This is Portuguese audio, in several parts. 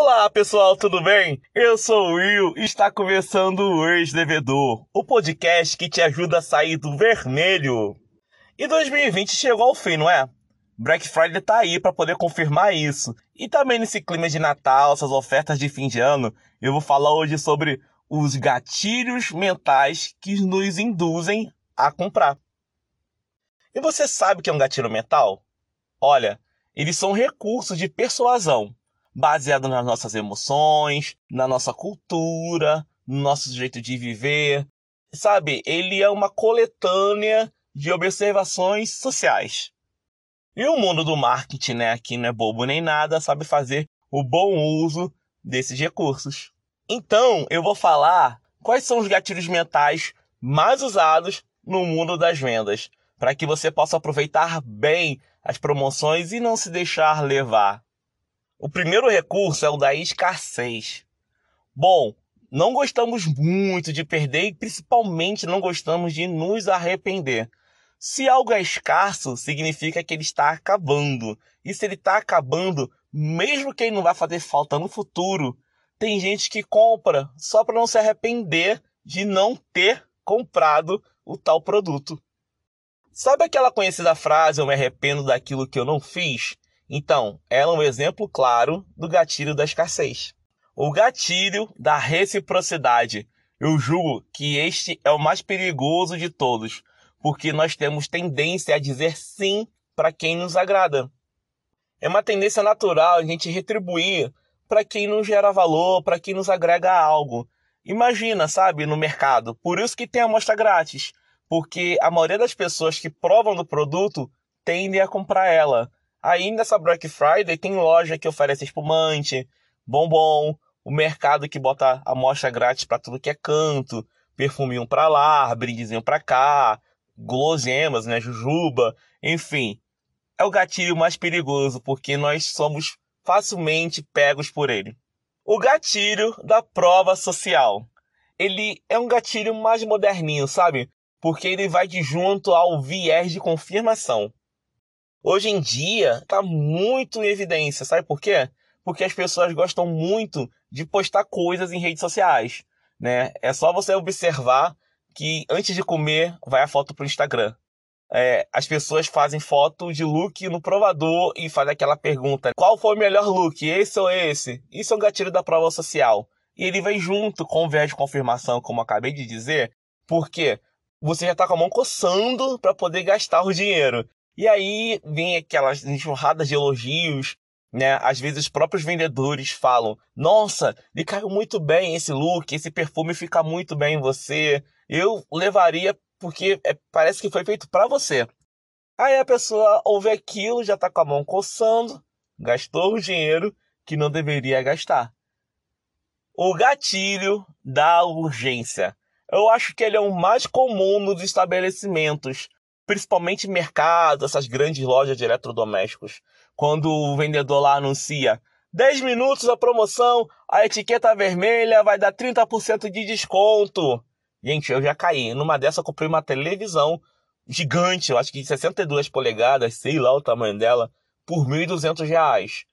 Olá pessoal, tudo bem? Eu sou o Will e está começando o Ex-Devedor, o podcast que te ajuda a sair do vermelho. E 2020 chegou ao fim, não é? Black Friday tá aí para poder confirmar isso. E também nesse clima de Natal, essas ofertas de fim de ano, eu vou falar hoje sobre os gatilhos mentais que nos induzem a comprar. E você sabe o que é um gatilho mental? Olha, eles são recursos de persuasão baseado nas nossas emoções, na nossa cultura, no nosso jeito de viver. Sabe, ele é uma coletânea de observações sociais. E o mundo do marketing, né, que não é bobo nem nada, sabe fazer o bom uso desses recursos. Então, eu vou falar quais são os gatilhos mentais mais usados no mundo das vendas, para que você possa aproveitar bem as promoções e não se deixar levar. O primeiro recurso é o da escassez. Bom, não gostamos muito de perder e principalmente não gostamos de nos arrepender. Se algo é escasso, significa que ele está acabando. E se ele está acabando, mesmo que ele não vá fazer falta no futuro, tem gente que compra só para não se arrepender de não ter comprado o tal produto. Sabe aquela conhecida frase, eu me arrependo daquilo que eu não fiz? Então, ela é um exemplo claro do gatilho da escassez. O gatilho da reciprocidade. Eu julgo que este é o mais perigoso de todos, porque nós temos tendência a dizer sim para quem nos agrada. É uma tendência natural a gente retribuir para quem nos gera valor, para quem nos agrega algo. Imagina, sabe, no mercado. Por isso que tem amostra grátis, porque a maioria das pessoas que provam do produto tendem a comprar ela. Aí nessa Black Friday tem loja que oferece espumante, bombom, o mercado que bota amostra grátis para tudo que é canto, perfuminho para lá, brindezinho para cá, guloseimas, né, jujuba, enfim. É o gatilho mais perigoso porque nós somos facilmente pegos por ele. O gatilho da prova social. Ele é um gatilho mais moderninho, sabe? Porque ele vai de junto ao viés de confirmação. Hoje em dia está muito em evidência, sabe por quê? Porque as pessoas gostam muito de postar coisas em redes sociais, né? É só você observar que antes de comer vai a foto para o Instagram. É, as pessoas fazem foto de look no provador e fazem aquela pergunta: qual foi o melhor look, esse ou esse? Isso é um gatilho da prova social. E ele vem junto com o viés de confirmação, como acabei de dizer, porque você já está com a mão coçando para poder gastar o dinheiro. E aí vem aquelas enxurradas de elogios, né? Às vezes os próprios vendedores falam: "Nossa, lhe caiu muito bem esse look, esse perfume fica muito bem em você. Eu levaria porque é, parece que foi feito para você". Aí a pessoa ouve aquilo, já tá com a mão coçando, gastou o dinheiro que não deveria gastar. O gatilho da urgência. Eu acho que ele é o mais comum nos estabelecimentos principalmente mercado, essas grandes lojas de eletrodomésticos, quando o vendedor lá anuncia 10 minutos a promoção, a etiqueta vermelha vai dar 30% de desconto. Gente, eu já caí. Numa dessa eu comprei uma televisão gigante, eu acho que de 62 polegadas, sei lá o tamanho dela, por R$ 1.200.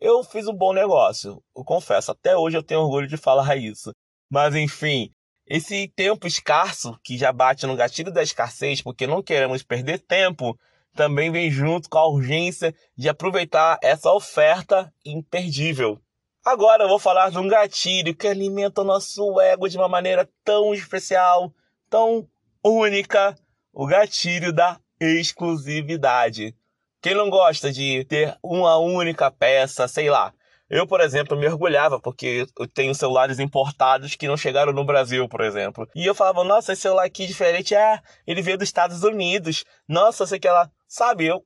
Eu fiz um bom negócio, eu confesso. Até hoje eu tenho orgulho de falar isso. Mas enfim, esse tempo escasso, que já bate no gatilho da escassez, porque não queremos perder tempo, também vem junto com a urgência de aproveitar essa oferta imperdível. Agora eu vou falar de um gatilho que alimenta o nosso ego de uma maneira tão especial, tão única, o gatilho da exclusividade. Quem não gosta de ter uma única peça, sei lá, eu, por exemplo, me orgulhava, porque eu tenho celulares importados que não chegaram no Brasil, por exemplo. E eu falava, nossa, esse celular aqui é diferente. É, ele veio dos Estados Unidos. Nossa, sei que ela. Sabe, eu,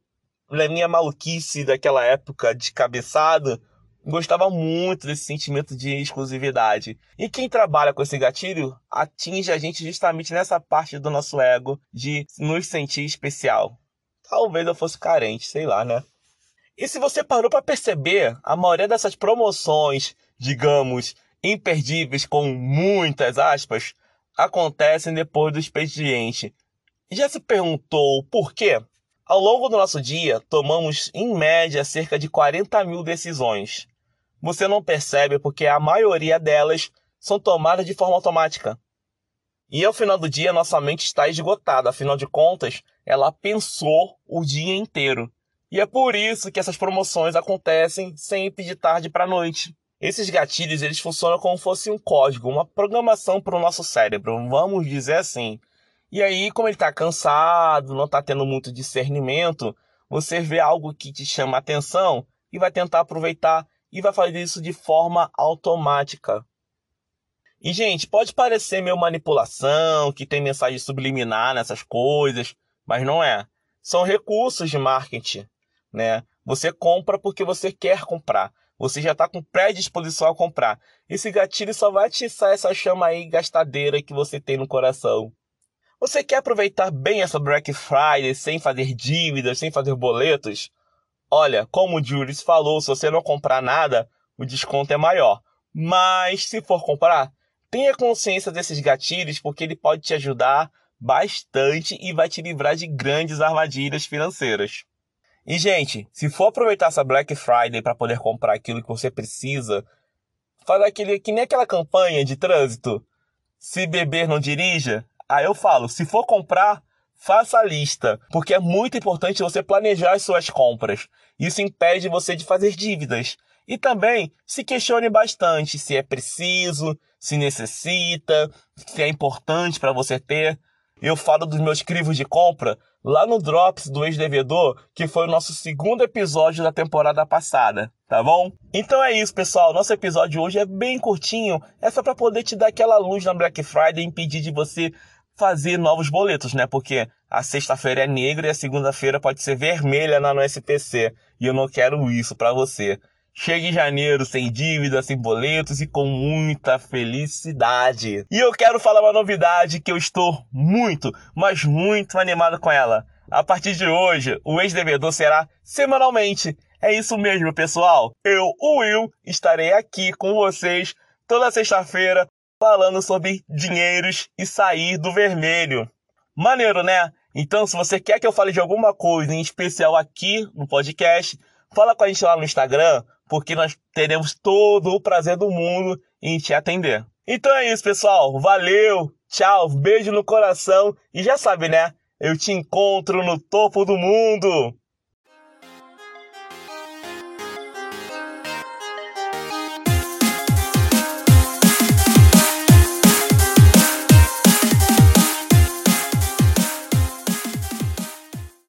na minha maluquice daquela época de cabeçado, gostava muito desse sentimento de exclusividade. E quem trabalha com esse gatilho atinge a gente justamente nessa parte do nosso ego de nos sentir especial. Talvez eu fosse carente, sei lá, né? E se você parou para perceber, a maioria dessas promoções, digamos, imperdíveis com muitas aspas, acontecem depois do expediente. Já se perguntou por quê? Ao longo do nosso dia, tomamos, em média, cerca de 40 mil decisões. você não percebe porque a maioria delas são tomadas de forma automática. E ao final do dia, nossa mente está esgotada, afinal de contas, ela pensou o dia inteiro. E é por isso que essas promoções acontecem sempre de tarde para noite. Esses gatilhos, eles funcionam como se fosse um código, uma programação para o nosso cérebro, vamos dizer assim. E aí, como ele está cansado, não está tendo muito discernimento, você vê algo que te chama atenção e vai tentar aproveitar e vai fazer isso de forma automática. E, gente, pode parecer meio manipulação, que tem mensagem subliminar nessas coisas, mas não é. São recursos de marketing, né? Você compra porque você quer comprar. Você já está com predisposição a comprar. Esse gatilho só vai atiçar essa chama aí gastadeira que você tem no coração. Você quer aproveitar bem essa Black Friday sem fazer dívidas, sem fazer boletos? Olha, como o Julius falou, se você não comprar nada, o desconto é maior. Mas se for comprar, tenha consciência desses gatilhos porque ele pode te ajudar bastante e vai te livrar de grandes armadilhas financeiras. E gente, se for aproveitar essa Black Friday para poder comprar aquilo que você precisa, faz aquele que nem aquela campanha de trânsito. Se beber não dirija, Aí eu falo, se for comprar, faça a lista, porque é muito importante você planejar as suas compras. Isso impede você de fazer dívidas. E também se questione bastante se é preciso, se necessita, se é importante para você ter. Eu falo dos meus crivos de compra lá no Drops do ex-devedor, que foi o nosso segundo episódio da temporada passada, tá bom? Então é isso, pessoal. Nosso episódio hoje é bem curtinho, é só para poder te dar aquela luz na Black Friday e impedir de você fazer novos boletos, né? Porque a sexta-feira é negra e a segunda-feira pode ser vermelha na no SPC. E eu não quero isso para você. Chegue em janeiro sem dívida, sem boletos e com muita felicidade. E eu quero falar uma novidade que eu estou muito, mas muito animado com ela. A partir de hoje, o ex-devedor será semanalmente. É isso mesmo, pessoal. Eu, o Will, estarei aqui com vocês toda sexta-feira falando sobre dinheiros e sair do vermelho. Maneiro, né? Então, se você quer que eu fale de alguma coisa em especial aqui no podcast, fala com a gente lá no Instagram, porque nós teremos todo o prazer do mundo em te atender. Então é isso, pessoal. Valeu, tchau, beijo no coração e já sabe, né? Eu te encontro no topo do mundo.